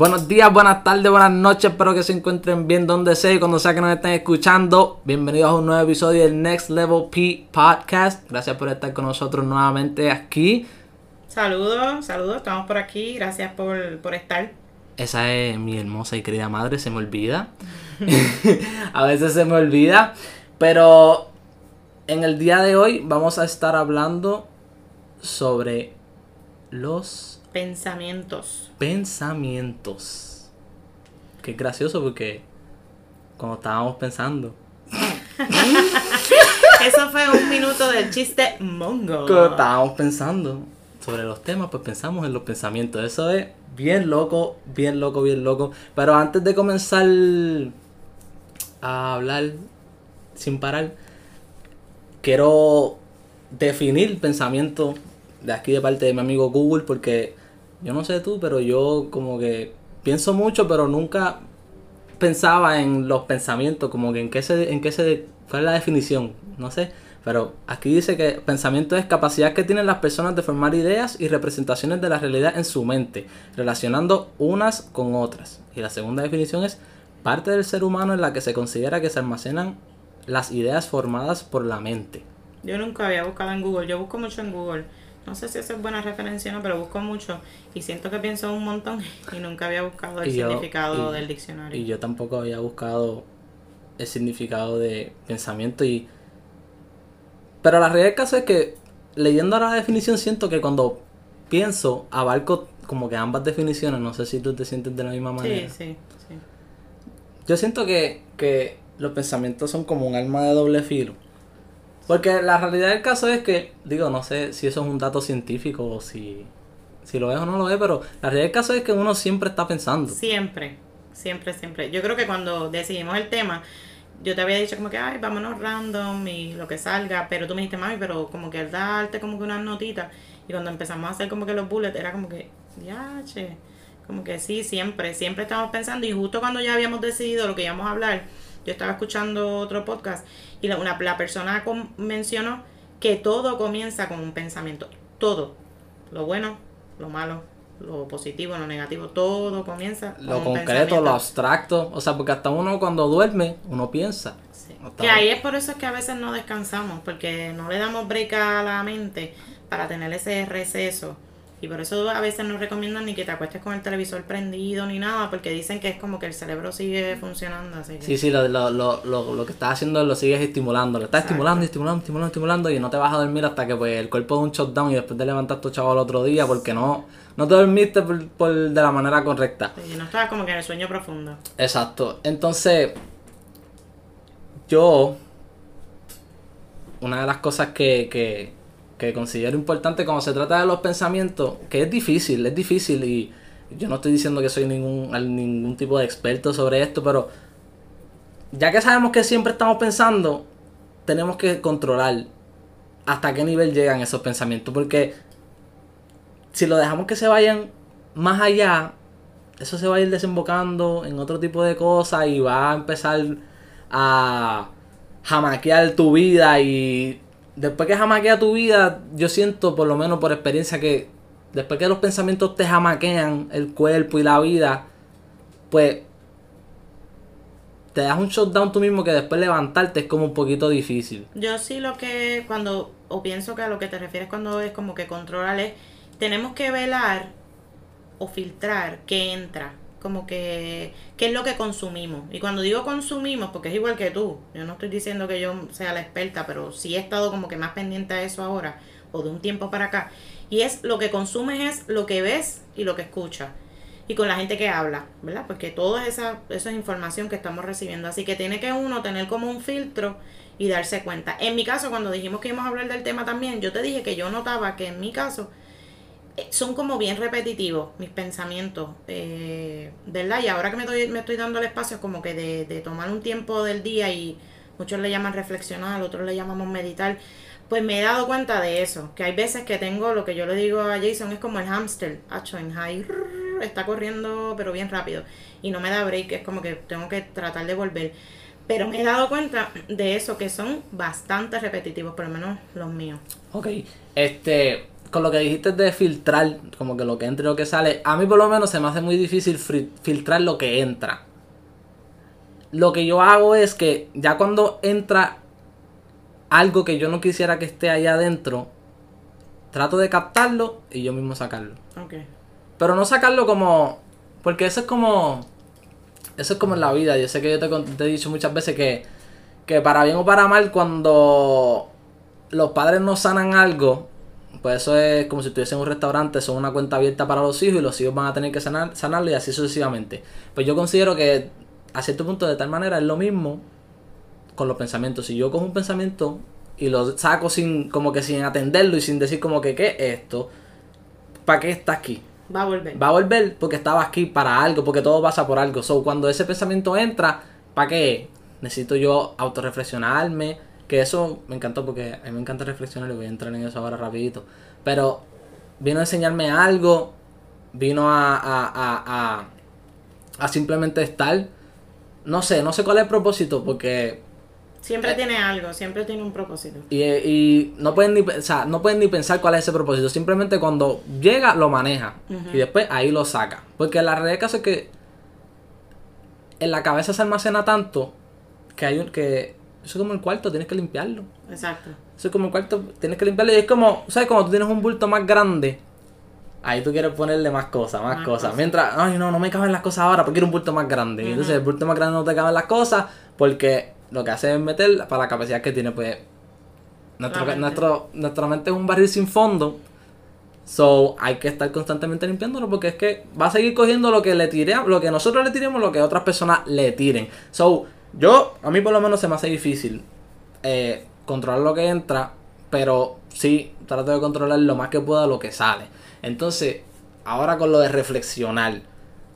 Buenos días, buenas tardes, buenas noches. Espero que se encuentren bien donde sea y cuando sea que nos estén escuchando. Bienvenidos a un nuevo episodio del Next Level P Podcast. Gracias por estar con nosotros nuevamente aquí. Saludos, saludos, estamos por aquí. Gracias por, por estar. Esa es mi hermosa y querida madre, se me olvida. a veces se me olvida. Pero en el día de hoy vamos a estar hablando sobre los Pensamientos. pensamientos. Qué gracioso porque cuando estábamos pensando, Eso fue un minuto del chiste mongo. cuando estábamos pensando sobre los temas, pues pensamos en los pensamientos. Eso es bien loco, bien loco, bien loco. Pero antes de comenzar a hablar sin parar, quiero definir pensamiento de aquí de parte de mi amigo Google porque yo no sé tú, pero yo como que pienso mucho, pero nunca pensaba en los pensamientos, como que en qué se, en qué se, cuál es la definición, no sé. Pero aquí dice que pensamiento es capacidad que tienen las personas de formar ideas y representaciones de la realidad en su mente, relacionando unas con otras. Y la segunda definición es parte del ser humano en la que se considera que se almacenan las ideas formadas por la mente. Yo nunca había buscado en Google. Yo busco mucho en Google. No sé si eso es buena referencia o no, pero busco mucho. Y siento que pienso un montón y nunca había buscado el Y yo- significado y- del diccionario. Y yo tampoco había buscado el significado de pensamiento y... Pero la realidad del caso es que leyendo ahora la definición siento que cuando pienso abarco como que ambas definiciones, no sé si tú te sientes de la misma manera. sí, sí, sí. Yo siento que, que los pensamientos son como un arma de doble filo. Porque la realidad del caso es que, digo, no sé si eso es un dato científico o si, si lo es o no lo es, pero la realidad del caso es que uno siempre está pensando. Siempre, siempre, siempre. Yo creo que cuando decidimos el tema, yo te había dicho como que, ay, vámonos random y lo que salga, pero tú me dijiste, mami, pero como que al darte como que unas notitas, y cuando empezamos a hacer como que los bullets, era como que, ya, che, como que sí, siempre, siempre estamos pensando, y justo cuando ya habíamos decidido lo que íbamos a hablar, yo estaba escuchando otro podcast, y la, una, la persona mencionó que todo comienza con un pensamiento, todo, lo bueno, lo malo, lo positivo, lo negativo, todo comienza con Lo un concreto, pensamiento. lo abstracto. O sea, porque hasta uno cuando duerme, uno piensa. Sí. Que ahí es por eso es que a veces no descansamos, porque no le damos break a la mente para tener ese receso. Y por eso a veces no recomiendan ni que te acuestes con el televisor prendido ni nada, porque dicen que es como que el cerebro sigue funcionando. Así que Sí, sí, lo, lo, lo, lo, lo que estás haciendo lo sigues estimulando. Lo estás Exacto. estimulando, estimulando, estimulando, estimulando y no te vas a dormir hasta que pues el cuerpo da un shutdown y después te levantas tu chavo al otro día porque no, no te dormiste por, por- de la manera correcta. sí, no estabas como que en el sueño profundo. Exacto. Entonces, yo, una de las cosas que, que, que considero importante cuando se trata de los pensamientos, que es difícil, es difícil y yo no estoy diciendo que soy ningún, ningún tipo de experto sobre esto, pero ya que sabemos que siempre estamos pensando, tenemos que controlar hasta qué nivel llegan esos pensamientos, porque si lo dejamos que se vayan más allá, eso se va a ir desembocando en otro tipo de cosas y va a empezar a jamaquear tu vida y después que jamaquea tu vida, yo siento por lo menos por experiencia que después que los pensamientos te jamaquean el cuerpo y la vida, pues te das un shutdown tú mismo que después levantarte es como un poquito difícil. Yo sí lo que cuando, o pienso que a lo que te refieres cuando es como que controlar es, tenemos que velar o filtrar qué entra, como que qué es lo que consumimos. Y cuando digo consumimos, porque es igual que tú, yo no estoy diciendo que yo sea la experta, pero sí he estado como que más pendiente a eso ahora, o de un tiempo para acá. Y es lo que consumes es lo que ves y lo que escuchas. Y con la gente que habla, ¿verdad? Porque toda esa, esa es información que estamos recibiendo. Así que tiene que uno tener como un filtro y darse cuenta. En mi caso, cuando dijimos que íbamos a hablar del tema también, yo te dije que yo notaba que en mi caso son como bien repetitivos mis pensamientos, eh, ¿verdad? Y ahora que me, doy, me estoy dando el espacio como que de, de tomar un tiempo del día y muchos le llaman reflexionar, otros le llamamos meditar, pues me he dado cuenta de eso, que hay veces que tengo lo que yo le digo a Jason, es como el hámster, hacho, en high, está corriendo pero bien rápido y no me da break, es como que tengo que tratar de volver. Pero me he dado cuenta de eso, que son bastante repetitivos, por lo menos los míos. Ok, este, con lo que dijiste de filtrar, como que lo que entra y lo que sale, a mí por lo menos se me hace muy difícil filtrar lo que entra. Lo que yo hago es que ya cuando entra algo que yo no quisiera que esté ahí adentro, trato de captarlo y yo mismo sacarlo. Pero no sacarlo como... Porque eso es como... Eso es como en la vida. Yo sé que yo te, he dicho muchas veces que, que para bien o para mal, cuando los padres no sanan algo, pues eso es como si estuviesen en un restaurante, son una cuenta abierta para los hijos y los hijos van a tener que sanar, sanarlo y así sucesivamente. Pues yo considero que a cierto punto de tal manera es lo mismo con los pensamientos. Si yo cojo un pensamiento y lo saco sin como que sin atenderlo y sin decir como que qué es esto, ¿para qué está aquí? Va a volver. Va a volver porque estaba aquí para algo, porque todo pasa por algo. So, cuando ese pensamiento entra, ¿para qué? Necesito yo autorreflexionarme, que eso me encantó porque a mí me encanta reflexionar y voy a entrar en eso ahora rapidito. Pero vino a enseñarme algo, vino a, a, a, a, a simplemente estar. No sé, no sé cuál es el propósito porque... Siempre eh, tiene algo, siempre tiene un propósito. Y, y, no, pueden ni, o sea, no pueden ni pensar cuál es ese propósito. Simplemente cuando llega, lo maneja. Y después ahí lo saca. Porque la realidad es que en la cabeza se almacena tanto que hay un, que eso es como el cuarto, tienes que limpiarlo. Exacto. Eso es como el cuarto, tienes que limpiarlo. Y es como, ¿sabes? Cuando tú tienes un bulto más grande, ahí tú quieres ponerle más cosas, más, cosas. Mientras, ay, no, no me caben las cosas ahora porque quiero un bulto más grande. Y entonces el bulto más grande no te caben las cosas porque lo que hace es meter para la capacidad que tiene, pues. Nuestro, nuestro, nuestra mente es un barril sin fondo. So, hay que estar constantemente limpiándolo porque es que va a seguir cogiendo lo que le tiremos, lo que nosotros le tiremos, lo que otras personas le tiren. So, yo, a mí por lo menos se me hace difícil eh, controlar lo que entra, pero sí trato de controlar lo más que pueda lo que sale. Entonces, ahora con lo de reflexionar,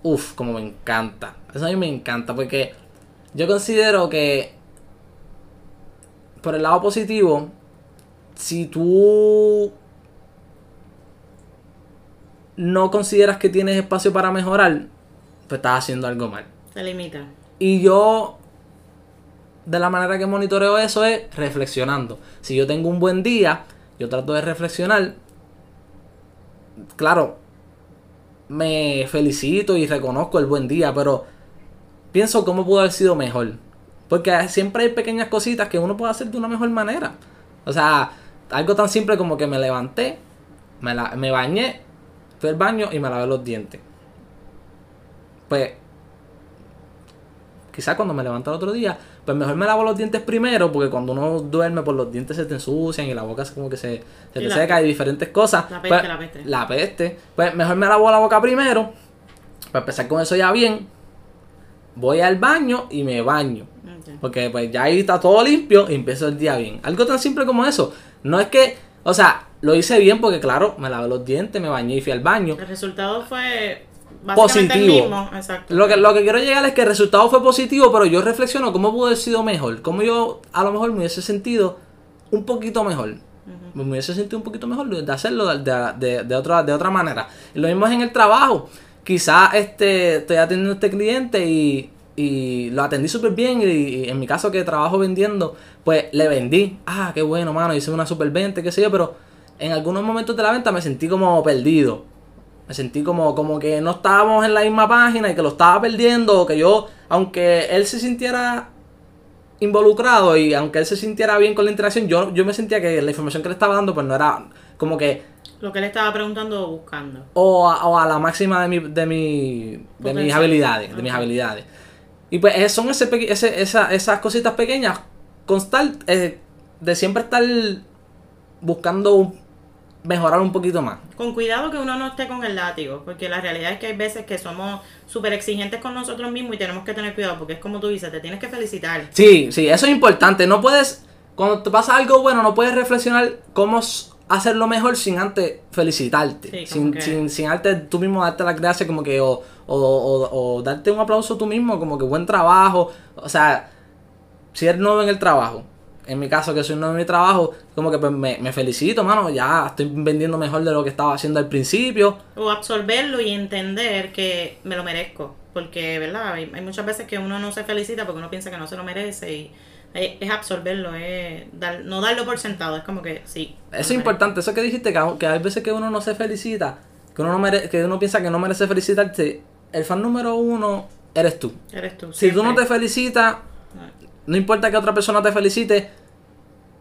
uff, como me encanta. Eso a mí me encanta porque yo considero que, por el lado positivo, si tú no consideras que tienes espacio para mejorar, pues estás haciendo algo mal. Te limita. Y yo de la manera que monitoreo eso es reflexionando. Si yo tengo un buen día, yo trato de reflexionar. Claro, me felicito y reconozco el buen día, pero pienso cómo pudo haber sido mejor. Porque siempre hay pequeñas cositas que uno puede hacer de una mejor manera. O sea, algo tan simple como que me levanté, me, la, me bañé, fui al baño y me lavé los dientes. Pues, quizás cuando me levanto el otro día, pues mejor me lavo los dientes primero, porque cuando uno duerme, pues los dientes se te ensucian y la boca como que se, se te seca y diferentes cosas. La peste, pues, la peste. La peste. Pues mejor me lavo la boca primero, para empezar con eso ya bien. Voy al baño y me baño. Porque pues ya ahí está todo limpio y empiezo el día bien. Algo tan simple como eso. No es que, o sea, lo hice bien porque claro, me lavé los dientes, me bañé y fui al baño. El resultado fue positivo. Lo que, lo que quiero llegar es que el resultado fue positivo, pero yo reflexiono cómo pudo haber sido mejor. Cómo yo a lo mejor me hubiese sentido un poquito mejor. Me hubiese sentido un poquito mejor de hacerlo de, otra, de otra manera. lo mismo es en el trabajo. Quizás este, estoy atendiendo a este cliente y, y lo atendí súper bien. Y, en mi caso que trabajo vendiendo, pues le vendí. Ah, qué bueno, mano, hice una super venta, qué sé yo, pero en algunos momentos de la venta me sentí como perdido me sentí como, como que no estábamos en la misma página y que lo estaba perdiendo. O que yo, aunque él se sintiera involucrado y aunque él se sintiera bien con la interacción, yo, yo me sentía que la información que le estaba dando pues no era como que... Lo que él estaba preguntando o buscando. O a, la máxima de, mi, de, mi, de mis habilidades. De mis habilidades. Y pues son ese, ese, esa, esas cositas pequeñas. Constar, eh, de siempre estar buscando un mejorar un poquito más. Con cuidado que uno no esté con el látigo, porque la realidad es que hay veces que somos súper exigentes con nosotros mismos y tenemos que tener cuidado, porque es como tú dices, te tienes que felicitar. Sí, sí, eso es importante. No puedes, cuando te pasa algo bueno, no puedes reflexionar cómo hacerlo mejor sin antes felicitarte. sin, sin, sin, antes tú mismo darte las gracias, como que, o, o, o, o darte un aplauso tú mismo, como que buen trabajo. O sea, si eres nuevo en el trabajo en mi caso, que soy nuevo en mi trabajo, como que pues, me, felicito, mano, ya estoy vendiendo mejor de lo que estaba haciendo al principio. O absorberlo y entender que me lo merezco. Porque, ¿verdad? Hay, muchas veces que uno no se felicita porque uno piensa que no se lo merece y Es, absorberlo, es dar- no darlo por sentado, es como que sí. Eso es importante, eso que dijiste, que, que hay veces que uno no se felicita, que uno, no mere- que uno piensa que no merece felicitarte. El fan número uno eres tú. Eres tú. Si tú no te siempre. felicitas, no importa que otra persona te felicite,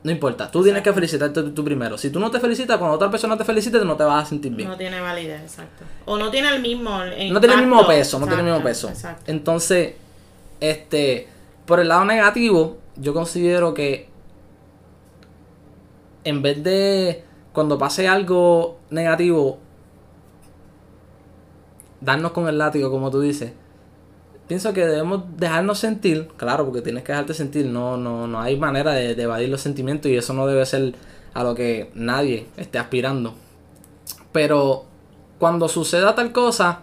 no importa. Tú tienes que felicitarte tú primero. Si tú no te felicitas, cuando otra persona te felicite, no te vas a sentir bien. No tiene validez, exacto. O no tiene el mismo. no tiene el mismo impacto. peso, no tiene el mismo peso. Exacto. Entonces, este, por el lado negativo, yo considero que en vez de cuando pase algo negativo, darnos con el látigo, como tú dices, pienso que debemos dejarnos sentir, claro, porque tienes que dejarte sentir, no, no, no hay manera de, de evadir los sentimientos y eso no debe ser a lo que nadie esté aspirando. Pero cuando suceda tal cosa,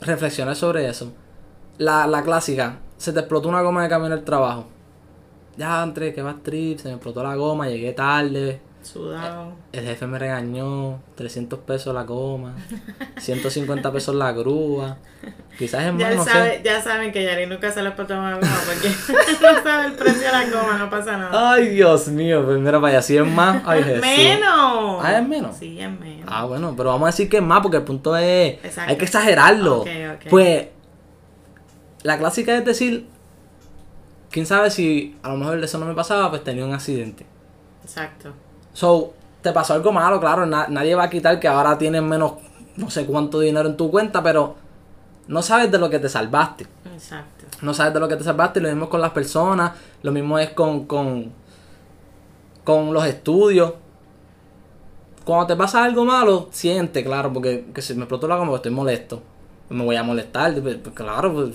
reflexionar sobre eso. La, la clásica, se te explotó una goma de camino el trabajo. Ya entré, que va trip, se me explotó la goma, llegué tarde. Sudado. El jefe me regañó, 300 pesos la goma, 150 pesos la grúa. Quizás es Ya, más, él no sabe, sé. ya saben que Yari nunca se le explotó una goma porque no sabe el precio de la goma, no pasa nada. Ay, Dios mío, pues mira para allá, si es más, ay Jesús. ¡Menos! Ah, ¿es menos? Sí, es menos. Ah, bueno, pero vamos a decir que es más porque el punto es. Exacto. Hay que exagerarlo. Pues. La clásica es decir. Quién sabe si a lo mejor eso no me pasaba, pues tenía un accidente. Exacto. So, te pasó algo malo, claro. na- nadie va a quitar que ahora tienes menos. No sé cuánto dinero en tu cuenta, pero. No sabes de lo que te salvaste. Exacto. No sabes de lo que te salvaste. Lo mismo con las personas. Lo mismo es con. con, con los estudios. Cuando te pasa algo malo, siente, claro, porque que se me explotó la goma, pues estoy molesto. Me voy a molestar. pues, pues, claro, pues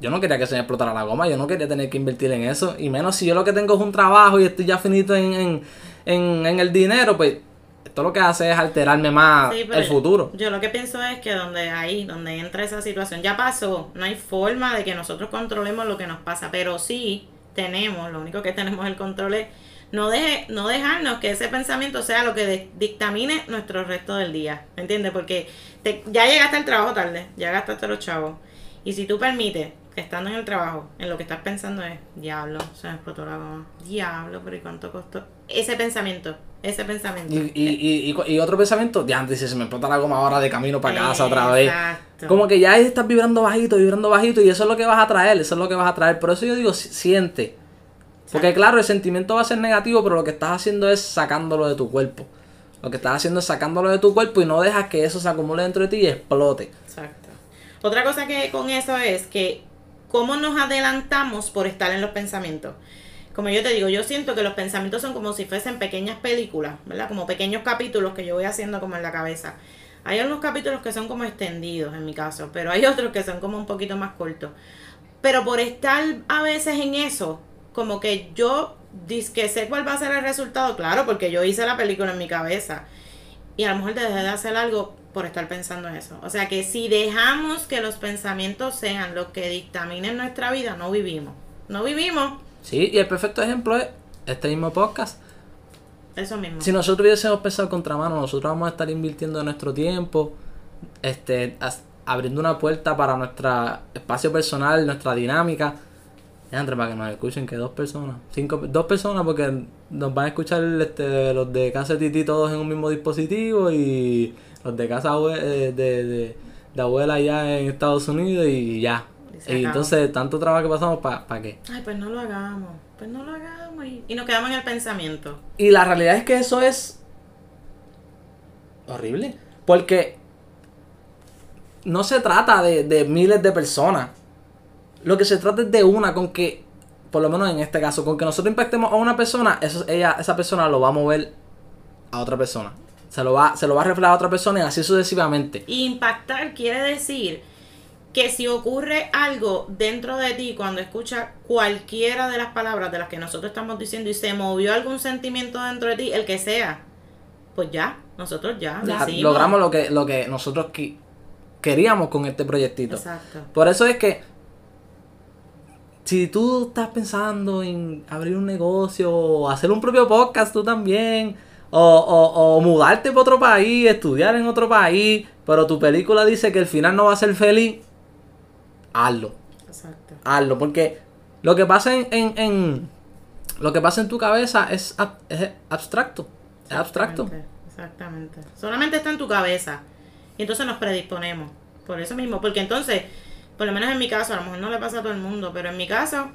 yo no quería que se me explotara la goma, yo no quería tener que invertir en eso. Y menos si yo lo que tengo es un trabajo y estoy ya finito en, en, en, en el dinero, pues esto lo que hace es alterarme más Sí, el futuro. Yo lo que pienso es que donde ahí, donde entra esa situación, ya pasó. No hay forma de que nosotros controlemos lo que nos pasa, pero sí tenemos, lo único que tenemos el control es no, deje, no dejarnos que ese pensamiento sea lo que de- dictamine nuestro resto del día. ¿Me entiendes? Porque te- ya llegaste al trabajo tarde, ya gastaste los chavos. Y si tú permites estando en el trabajo, en lo que estás pensando es, diablo, se me explotó la goma, diablo, pero ¿y cuánto costó? Ese pensamiento, ese pensamiento. Y, y, y, y- y otro pensamiento, ya antes se me explota la goma ahora de camino para casa otra vez. Exacto. Como que ya estás vibrando bajito, vibrando bajito, y eso es lo que vas a traer, eso es lo que vas a traer. Por eso yo digo, si- siente. Porque claro, el sentimiento va a ser negativo, pero lo que estás haciendo es sacándolo de tu cuerpo. Lo que estás haciendo es sacándolo de tu cuerpo y no dejas que eso se acumule dentro de ti y explote. Exacto. Otra cosa que con eso es que cómo nos adelantamos por estar en los pensamientos. Como yo te digo, yo siento que los pensamientos son como si fuesen pequeñas películas, ¿verdad? Como pequeños capítulos que yo voy haciendo como en la cabeza. Hay algunos capítulos que son como extendidos en mi caso, pero hay otros que son como un poquito más cortos. Pero por estar a veces en eso, como que yo que sé cuál va a ser el resultado, claro, porque yo hice la película en mi cabeza. Y a lo mejor te dejé de hacer algo por estar pensando en eso. O sea que si dejamos que los pensamientos sean lo que dictaminen nuestra vida, no vivimos. No vivimos. Sí, y el perfecto ejemplo es este mismo podcast. Eso mismo. Si nosotros hubiésemos pensado contramano, nosotros vamos a estar invirtiendo nuestro tiempo, este, abriendo una puerta para nuestro espacio personal, nuestra dinámica. Entre para que nos escuchen que dos personas, cinco, dos personas porque nos van a escuchar este, los de casa de Titi todos en un mismo dispositivo y los de casa eh, de, de, de abuela allá en Estados Unidos y ya. Y entonces, tanto trabajo que pasamos, ¿para qué? Ay, pues no lo hagamos. Pues no lo hagamos. Y, y nos quedamos en el pensamiento. Y la realidad es que eso es horrible. Porque no se trata de, de miles de personas. Lo que se trata es de una, con que, por lo menos en este caso, con que nosotros impactemos a una persona, eso, ella, esa persona lo va a mover a otra persona. Se lo, va, se lo va a reflejar a otra persona y así sucesivamente. Impactar quiere decir que si ocurre algo dentro de ti cuando escuchas cualquiera de las palabras de las que nosotros estamos diciendo y se movió algún sentimiento dentro de ti, el que sea, pues ya, nosotros ya, Ya, logramos lo que, lo que nosotros qui- queríamos con este proyectito. Exacto. Por eso es que si tú estás pensando en abrir un negocio o hacer un propio podcast tú también, o, o, o mudarte para otro país, estudiar en otro país, pero tu película dice que el final no va a ser feliz, hazlo, Exacto. hazlo, porque Lo que pasa en, en, en- lo que pasa en tu cabeza es, ab- es abstracto. Es abstracto. Exactamente, Exactamente. Solamente está en tu cabeza. Y entonces nos predisponemos. Por eso mismo. Porque entonces, por lo menos en mi caso, a lo mejor no le pasa a todo el mundo, pero en mi caso,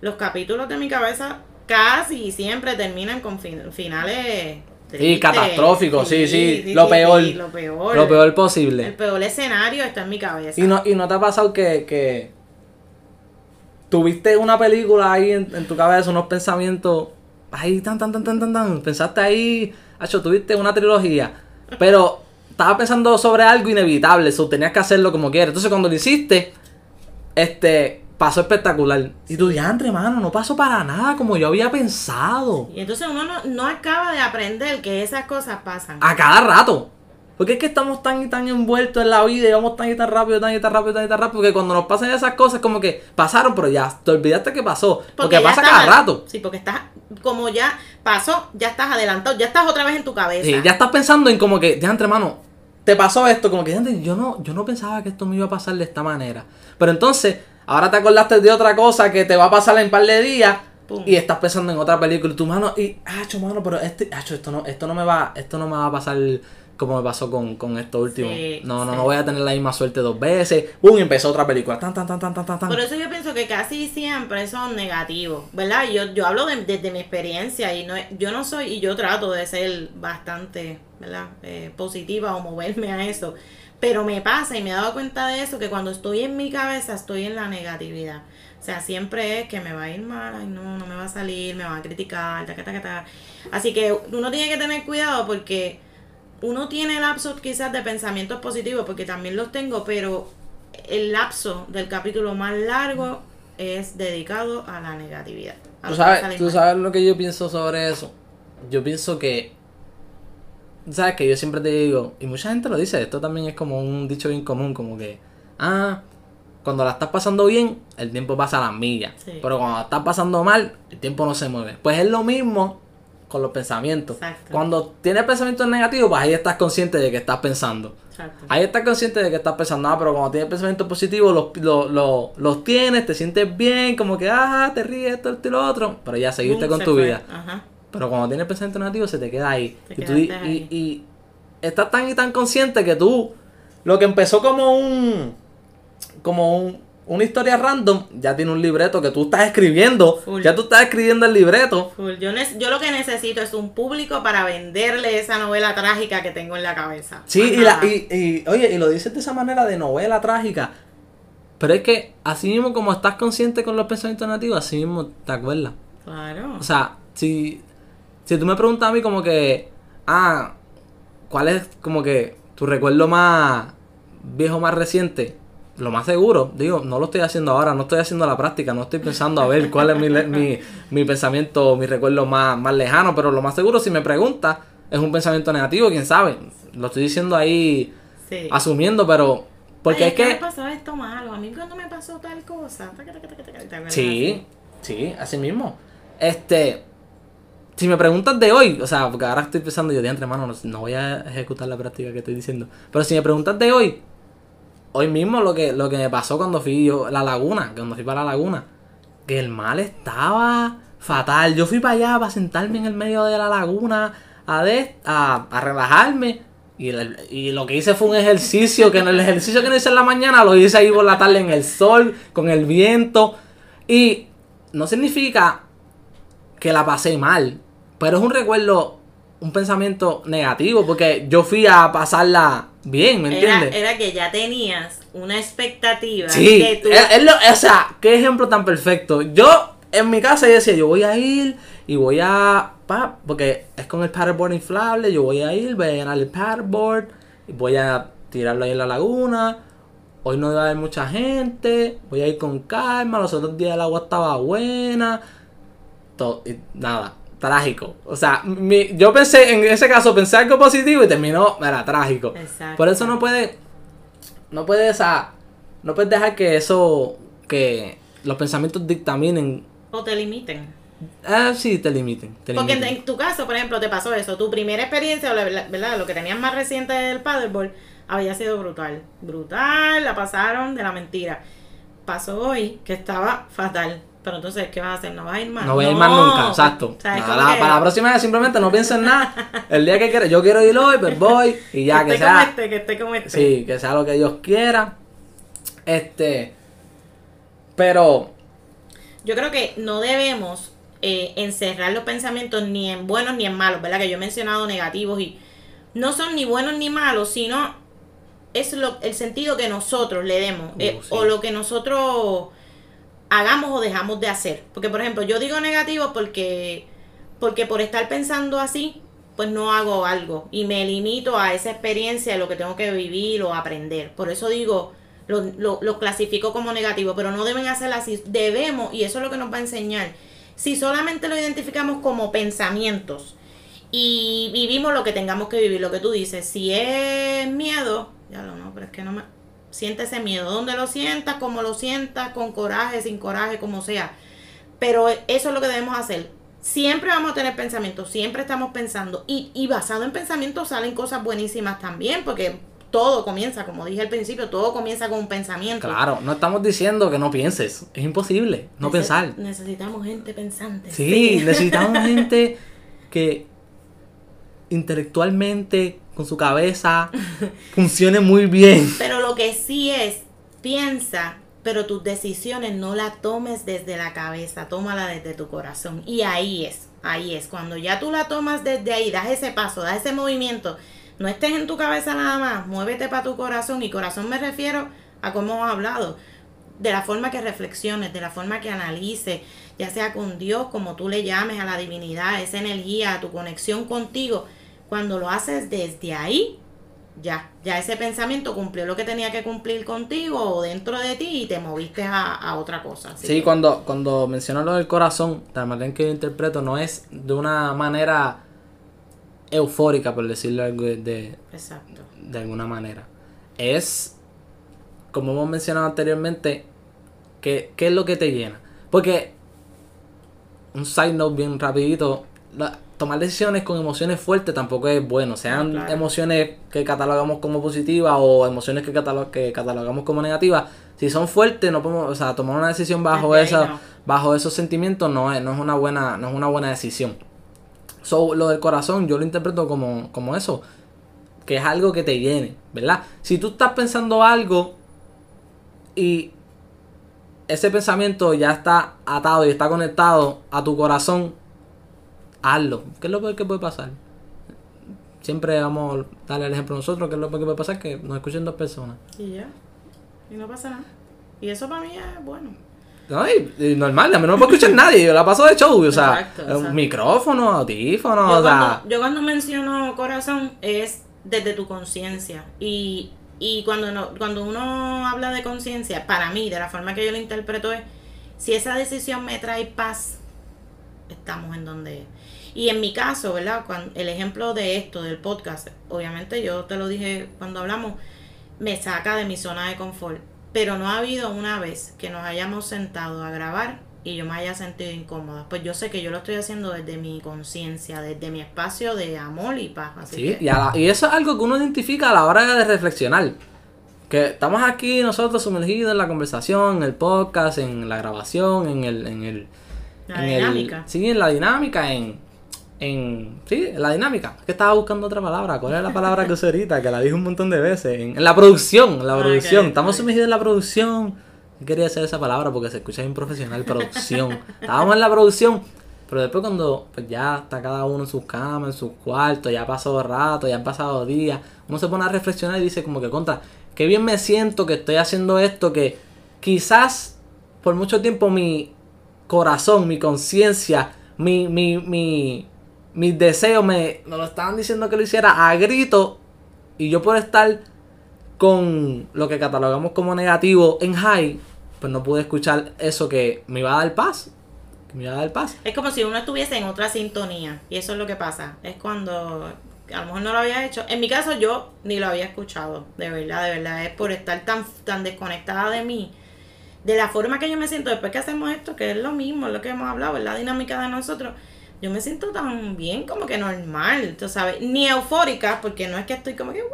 los capítulos de mi cabeza casi siempre terminan con fin- finales. Sí, catastrófico, sí, sí, lo peor. lo peor. Lo peor El posible. peor escenario está en mi cabeza. Y no, y no te ha pasado que, que tuviste una película ahí en, en tu cabeza, unos pensamientos ahí tan tan tan tan tan tan. Pensaste ahí, hecho, tuviste una trilogía, pero estabas pensando sobre algo inevitable, eso tenías que hacerlo como quieras. Entonces cuando lo hiciste, este pasó espectacular. Y tú diantre, mano, no pasó para nada como yo había pensado. Y entonces uno no, no acaba de aprender que esas cosas pasan. A cada rato. Porque es que estamos tan y tan envueltos en la vida y vamos tan y tan rápido, tan y tan rápido, tan y tan rápido. Que cuando nos pasan esas cosas, como que pasaron, pero ya te olvidaste que pasó. Porque, ya pasa cada ad- rato. Sí, porque estás, como ya pasó, ya estás adelantado, ya estás otra vez en tu cabeza. Sí, ya estás pensando en como que, ya entre mano, te pasó esto, como que "Diantre, yo no, yo no pensaba que esto me iba a pasar de esta manera. Pero entonces, ahora te acordaste de otra cosa que te va a pasar en un par de días. Pum. Y estás pensando en otra película y tu mano, y, acho, mano, pero este, acho, esto no, esto no me va, esto no me va a pasar como me pasó con, con esto último. Sí, no, no, sí. no voy a tener la misma suerte dos veces. ¡Bum! Empezó otra película. Tan, tan, tan, tan, tan, tan. Por eso yo pienso que casi siempre son negativos, ¿verdad? Yo, yo hablo de- desde mi experiencia y no, yo no soy, y yo trato de ser bastante, ¿verdad? Eh, positiva o moverme a eso. Pero me pasa y me he dado cuenta de eso, que cuando estoy en mi cabeza estoy en la negatividad. O sea, siempre es que me va a ir mal, ay no, no me va a salir, me van a criticar, taca, taca, taca. Así que uno tiene que tener cuidado porque uno tiene lapsos quizás de pensamientos positivos, porque también los tengo, pero el lapso del capítulo más largo es dedicado a la negatividad. a ¿Tú sabes, tú sabes lo que yo pienso sobre eso. Yo pienso que. ¿Sabes que Yo siempre te digo, y mucha gente lo dice, esto también es como un dicho bien común, como que. Ah, cuando la estás pasando bien, el tiempo pasa a las millas. Sí. Pero cuando la estás pasando mal, el tiempo no se mueve. Pues es lo mismo con los pensamientos. Exacto. Cuando tienes pensamientos negativos, pues ahí estás consciente de que estás pensando. Exacto. Ahí estás consciente de que estás pensando, ah, pero cuando tienes pensamientos positivos, los, los, los, los tienes, te sientes bien, como que, ah, te ríes, esto, esto y lo otro, pero ya seguiste Boom, con se tu fue. vida. Ajá. Pero cuando tienes pensamientos negativos, se te queda ahí. Te y, tú, y, y estás tan y tan consciente que tú, lo que empezó como un, como un, una historia random, ya tiene un libreto que tú estás escribiendo, Full. ya tú estás escribiendo el libreto. Full. Yo, yo lo que necesito es un público para venderle esa novela trágica que tengo en la cabeza. Sí, y, la, y, y, oye, y lo dices de esa manera de novela trágica. Pero es que así mismo como estás consciente con los pensamientos negativos, así mismo te acuerdas. Claro. O sea, si, si tú me preguntas a mí como que, ah, ¿cuál es como que tu recuerdo más viejo, más reciente? Lo más seguro, digo, no lo estoy haciendo ahora, no estoy haciendo la práctica, no estoy pensando a ver cuál es mi, mi, mi pensamiento, mi recuerdo más, más lejano, pero lo más seguro, si me preguntas, es un pensamiento negativo, quién sabe. Lo estoy diciendo ahí sí. asumiendo, pero porque Ay, es que... me pasó esto malo. A mí cuando me pasó tal cosa. Sí, sí, así mismo. Este, si me preguntas de hoy, o sea, porque ahora estoy pensando yo de entre mano, no, no voy a ejecutar la práctica que estoy diciendo. Pero si me preguntas de hoy, hoy mismo lo que, lo que me pasó cuando fui yo a la laguna, cuando fui para la laguna, que el mal estaba fatal. Yo fui para allá para sentarme en el medio de la laguna a, de- a, a relajarme. Y, y lo que hice fue un ejercicio, que en el ejercicio que no hice en la mañana lo hice ahí por la tarde en el sol, con el viento. Y no significa que la pasé mal, pero es un recuerdo, un pensamiento negativo, porque yo fui a pasarla bien, ¿me Era, entiendes? era que ya tenías una expectativa. Sí, que tú- es- es lo- o sea, qué ejemplo tan perfecto. Yo en mi casa yo decía, yo voy a ir y voy a, pa, porque es con el paddleboard inflable, yo voy a ir, voy a llenar el paddleboard y voy a tirarlo ahí en la laguna. Hoy no va a haber mucha gente, voy a ir con calma, los otros días el agua estaba buena. Todo, y nada, trágico. O sea, mi- yo pensé, en ese caso pensé algo positivo y terminó, era trágico. Exacto. Por eso no puede, no puedes, no puedes dejar que eso, que los pensamientos dictaminen, O te limiten. ah, sí, te limiten. Te Porque en, limiten. en tu caso, por ejemplo, te pasó eso. Tu primera experiencia, o la- la- ¿verdad? Lo que tenías más reciente del paddleboard había sido brutal. Brutal, la pasaron de la mentira. Pasó hoy que estaba fatal. Pero entonces, ¿qué vas a hacer? ¿No vas a ir más? No voy a ir más nunca, exacto. O sea, es Nada, como que- Para la próxima vez simplemente no pienso en nada. El día que quiera, yo quiero ir hoy, pues voy. Y ya, que esté como sea. este, que esté como este. Sí, que sea lo que Dios quiera. Este. Pero. Yo creo que no debemos eh, encerrar los pensamientos ni en buenos ni en malos, ¿verdad? Que yo he mencionado negativos y no son ni buenos ni malos, sino es lo, el sentido que nosotros le demos eh, Uh, sí. o lo que nosotros hagamos o dejamos de hacer. Porque, por ejemplo, yo digo negativo porque, porque por estar pensando así, pues no hago algo y me limito a esa experiencia de lo que tengo que vivir o aprender. Por eso digo, lo, lo, lo clasifico como negativo, pero no deben hacer así. Debemos, y eso es lo que nos va a enseñar, si solamente lo identificamos como pensamientos y vivimos lo que tengamos que vivir, lo que tú dices, si es miedo, ya lo no, pero es que no me... Siente ese miedo, donde lo sientas, como lo sientas, con coraje, sin coraje, como sea. Pero eso es lo que debemos hacer. Siempre vamos a tener pensamientos, siempre estamos pensando. Y, y basado en pensamientos salen cosas buenísimas también, porque todo comienza, como dije al principio, todo comienza con un pensamiento. Claro, no estamos diciendo que no pienses. Es imposible no pensar. Necesitamos gente pensante. Sí, necesitamos gente que intelectualmente, con su cabeza, funcione muy bien. Pero lo que sí es, piensa, pero tus decisiones no las tomes desde la cabeza, tómala desde tu corazón. Y ahí es, ahí es. Cuando ya tú la tomas desde ahí, das ese paso, das ese movimiento, no estés en tu cabeza nada más, muévete para tu corazón. Y corazón me refiero a cómo hemos hablado, de la forma que reflexiones, de la forma que analices, ya sea con Dios, como tú le llames a la divinidad, esa energía, a tu conexión contigo. Cuando lo haces desde ahí, ya, ya ese pensamiento cumplió lo que tenía que cumplir contigo o dentro de ti y te moviste a, a otra cosa. Sí, que- cuando, cuando menciono lo del corazón, la manera en que yo interpreto no es de una manera eufórica, por decirlo de, de, Exacto. de alguna manera. Es, como hemos mencionado anteriormente, que, ¿qué es lo que te llena? Porque, un side note bien rapidito, la- tomar decisiones con emociones fuertes tampoco es bueno. Sean Claro. emociones que catalogamos como positivas o emociones que, catalo- que catalogamos como negativas. Si son fuertes, no podemos, o sea, tomar una decisión bajo esa, no. bajo esos sentimientos no es, no es una buena, no es una buena decisión. So, lo del corazón yo lo interpreto como, como eso, que es algo que te llene, ¿verdad? Si tú estás pensando algo y ese pensamiento ya está atado y está conectado a tu corazón, hazlo. ¿Qué es lo peor que puede pasar? Siempre vamos a darle el ejemplo a nosotros, que es lo peor que puede pasar, que nos escuchen dos personas. Y ya. Y no pasa nada. Y eso para mí es bueno. No, y, y normal, a mí no me puede escuchar nadie, yo la paso de show, o sea, Exacto, exacto. micrófono, audífono, Yo o sea, cuando, yo cuando menciono corazón es desde tu conciencia. Y, y cuando, no, cuando uno habla de conciencia, para mí, de la forma que yo lo interpreto es, si esa decisión me trae paz, estamos en donde es. Y en mi caso, ¿verdad? Cuando, el ejemplo de esto, del podcast, obviamente yo te lo dije cuando hablamos, me saca de mi zona de confort. Pero no ha habido una vez que nos hayamos sentado a grabar y yo me haya sentido incómoda. Pues yo sé que yo lo estoy haciendo desde mi conciencia, desde mi espacio de amor y paz. Así Sí, que, y, la- y eso es algo que uno identifica a la hora de reflexionar. Que estamos aquí nosotros sumergidos en la conversación, en el podcast, en la grabación, en el... En el La en el- dinámica. sí, en la dinámica, en... en sí, en la dinámica. Es que estaba buscando otra palabra. ¿Cuál es la palabra que usé ahorita? Que la dije un montón de veces. En, en la producción, en la Ah, producción. estamos sumergidos en la producción. Quería hacer esa palabra porque se escucha bien profesional, producción. Estábamos en la producción, pero después cuando pues ya está cada uno en sus camas, en sus cuartos, ya ha pasado rato, ya han pasado días, uno se pone a reflexionar y dice como que contra, qué bien me siento que estoy haciendo esto, que quizás por mucho tiempo mi corazón, mi conciencia, mi, mi, mi, mis deseos me, me lo estaban diciendo que lo hiciera a grito y yo por estar con lo que catalogamos como negativo en high, pues no pude escuchar eso que me iba a dar paz. Que me iba a dar paz. Es como si uno estuviese en otra sintonía. Y eso es lo que pasa. Es cuando a lo mejor no lo había hecho. En mi caso yo ni lo había escuchado. De verdad, de verdad. Es por estar tan, tan desconectada de mí. De la forma que yo me siento después que hacemos esto, que es lo mismo, es lo que hemos hablado, es la dinámica de nosotros. Yo me siento tan bien como que normal, tú sabes. Ni eufórica, porque no es que estoy como que wow.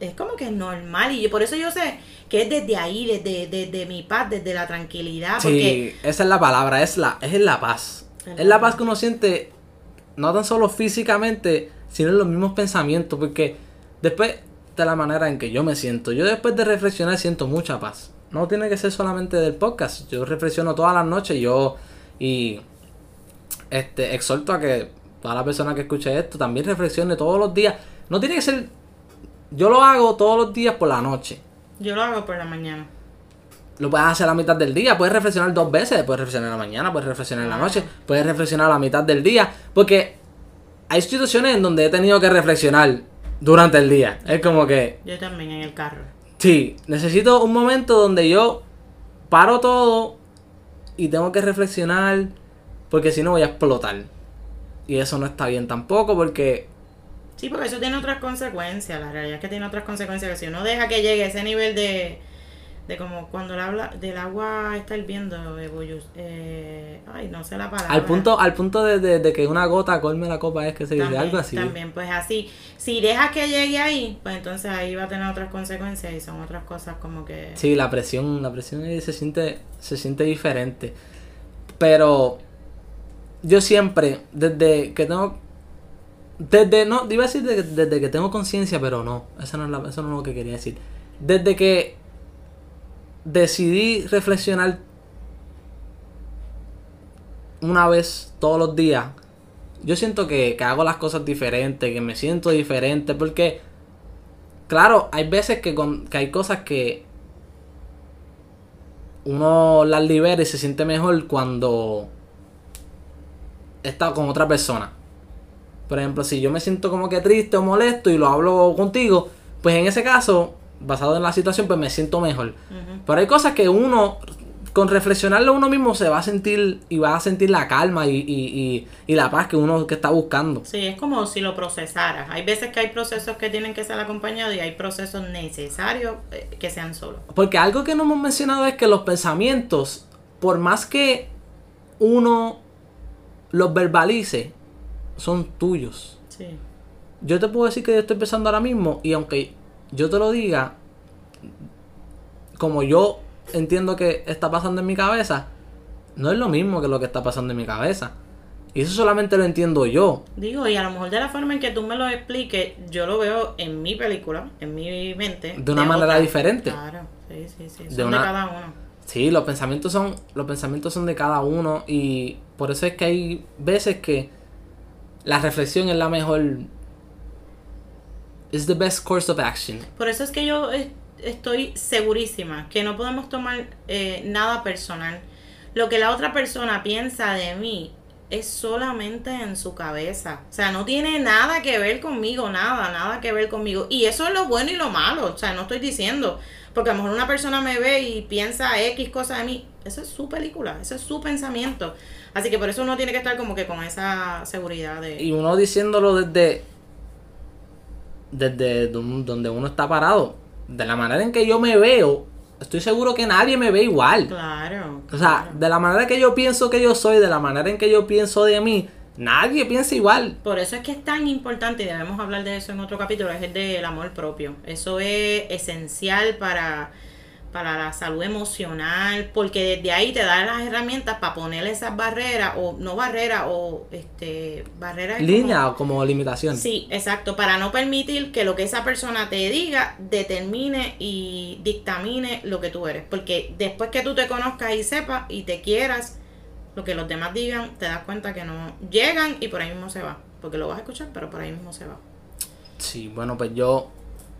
Es como que es normal. Y por eso yo sé que es desde ahí, desde, desde mi paz, desde la tranquilidad. Sí, esa es la palabra, es la, es la paz. Es la paz que uno siente, no tan solo físicamente, sino en los mismos pensamientos. Porque después de la manera en que yo me siento, yo después de reflexionar siento mucha paz. No tiene que ser solamente del podcast. Yo reflexiono todas las noches yo y este exhorto a que toda la persona que escuche esto también reflexione todos los días. No tiene que ser yo lo hago todos los días por la noche. Yo lo hago por la mañana. Lo puedes hacer a la mitad del día, puedes reflexionar dos veces, puedes reflexionar en la mañana, puedes reflexionar en la noche, puedes reflexionar a la mitad del día, porque hay situaciones en donde he tenido que reflexionar durante el día. Es como que... Yo también en el carro. Sí, necesito un momento donde yo paro todo y tengo que reflexionar porque si no voy a explotar. Y eso no está bien tampoco porque Sí, porque eso tiene otras consecuencias. La realidad es que tiene otras consecuencias. Que si uno deja que llegue a ese nivel de, de como cuando el, habla, del agua está hirviendo, eh, ay, no sé la palabra. Al punto, al punto de, de, que una gota colme la copa es que se dice algo así. También, pues así. Si dejas que llegue ahí, pues entonces ahí va a tener otras consecuencias y son otras cosas como que. Sí, la presión, la presión se siente, se siente diferente. Pero yo siempre, desde que tengo desde, no, iba a decir desde, que tengo conciencia, pero no, eso no, es eso no es lo que quería decir. Desde que decidí reflexionar una vez todos los días, yo siento que, que hago las cosas diferentes, que me siento diferente, porque, claro, hay veces que, con, que hay cosas que uno las libera y se siente mejor cuando está con otra persona. Por ejemplo, si yo me siento como que triste o molesto y lo hablo contigo, pues en ese caso, basado en la situación, pues me siento mejor. Pero hay cosas que uno, con reflexionarlo uno mismo, se va a sentir y va a sentir la calma y, y, y, la paz que uno que está buscando. Sí, es como si lo procesaras. Hay veces que hay procesos que tienen que ser acompañados y hay procesos necesarios eh, que sean solos. Porque algo que no hemos mencionado es que los pensamientos, por más que uno los verbalice, son tuyos. Sí. Yo te puedo decir que yo estoy pensando ahora mismo y aunque yo te lo diga, como yo entiendo que está pasando en mi cabeza, no es lo mismo que lo que está pasando en mi cabeza. Y eso solamente lo entiendo yo. Digo, y a lo mejor de la forma en que tú me lo expliques, yo lo veo en mi película, en mi mente. De una manera diferente. Claro, sí, sí, sí. Son de, cada uno. Sí, los pensamientos son, los pensamientos son de cada uno. Y por eso es que hay veces que la reflexión es la mejor. Es the best course of action. Por eso es que yo estoy segurísima que no podemos tomar eh, nada personal. Lo que la otra persona piensa de mí es solamente en su cabeza. O sea, no tiene nada que ver conmigo, nada, nada que ver conmigo. Y eso es lo bueno y lo malo. O sea, no estoy diciendo. Porque a lo mejor una persona me ve y piensa X cosas de mí. Esa es su película, ese es su pensamiento. Así que por eso uno tiene que estar como que con esa seguridad de... Y uno diciéndolo desde... Desde donde uno está parado. De la manera en que yo me veo, estoy seguro que nadie me ve igual. Claro. O sea, de la manera que yo pienso que yo soy, de la manera en que yo pienso de mí, nadie piensa igual. Por eso es que es tan importante, y debemos hablar de eso en otro capítulo, es el del amor propio. Eso es esencial para para la salud emocional, porque desde ahí te dan las herramientas para poner esas barreras, o no barreras, o este, barreras. Línea o como limitación. Sí, exacto, para no permitir que lo que esa persona te diga determine y dictamine lo que tú eres. Porque después que tú te conozcas y sepas y te quieras, lo que los demás digan, te das cuenta que no llegan y por ahí mismo se va. Porque lo vas a escuchar, pero por ahí mismo se va. Sí, bueno, pues yo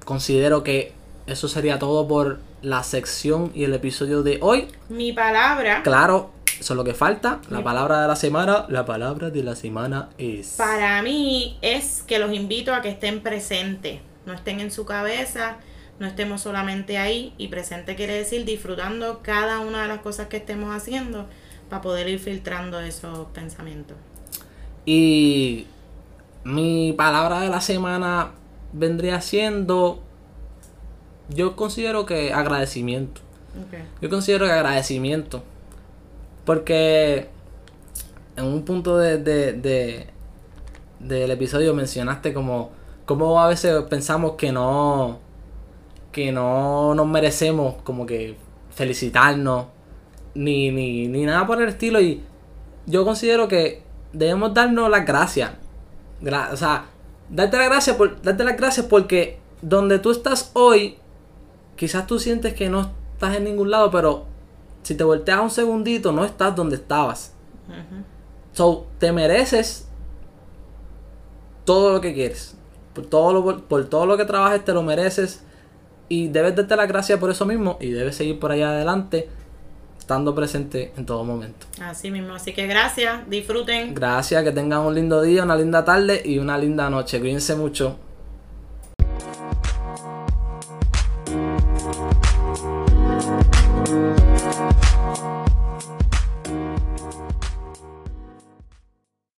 considero que eso sería todo por la sección y el episodio de hoy. Mi palabra. Claro, eso es lo que falta. La palabra de la semana. La palabra de la semana es. Para mí es que los invito a que estén presentes. No estén en su cabeza. No estemos solamente ahí. Y presente quiere decir disfrutando cada una de las cosas que estemos haciendo para poder ir filtrando esos pensamientos. Y mi palabra de la semana vendría siendo yo considero que agradecimiento. Yo considero que agradecimiento. Porque en un punto de, de, del episodio mencionaste como, como a veces pensamos que no, que no nos merecemos como que felicitarnos ni, ni, ni nada por el estilo y yo considero que debemos darnos las gracias. o sea, darte las gracias por darte las gracias porque donde tú estás hoy quizás tú sientes que no estás en ningún lado, pero si te volteas un segundito no estás donde estabas. So, te mereces todo lo que quieres. Por todo lo, por todo lo que trabajes te lo mereces y debes darte las gracias por eso mismo y debes seguir por allá adelante estando presente en todo momento. Así mismo, así que gracias, disfruten. Gracias, que tengan un lindo día, una linda tarde y una linda noche. Cuídense mucho.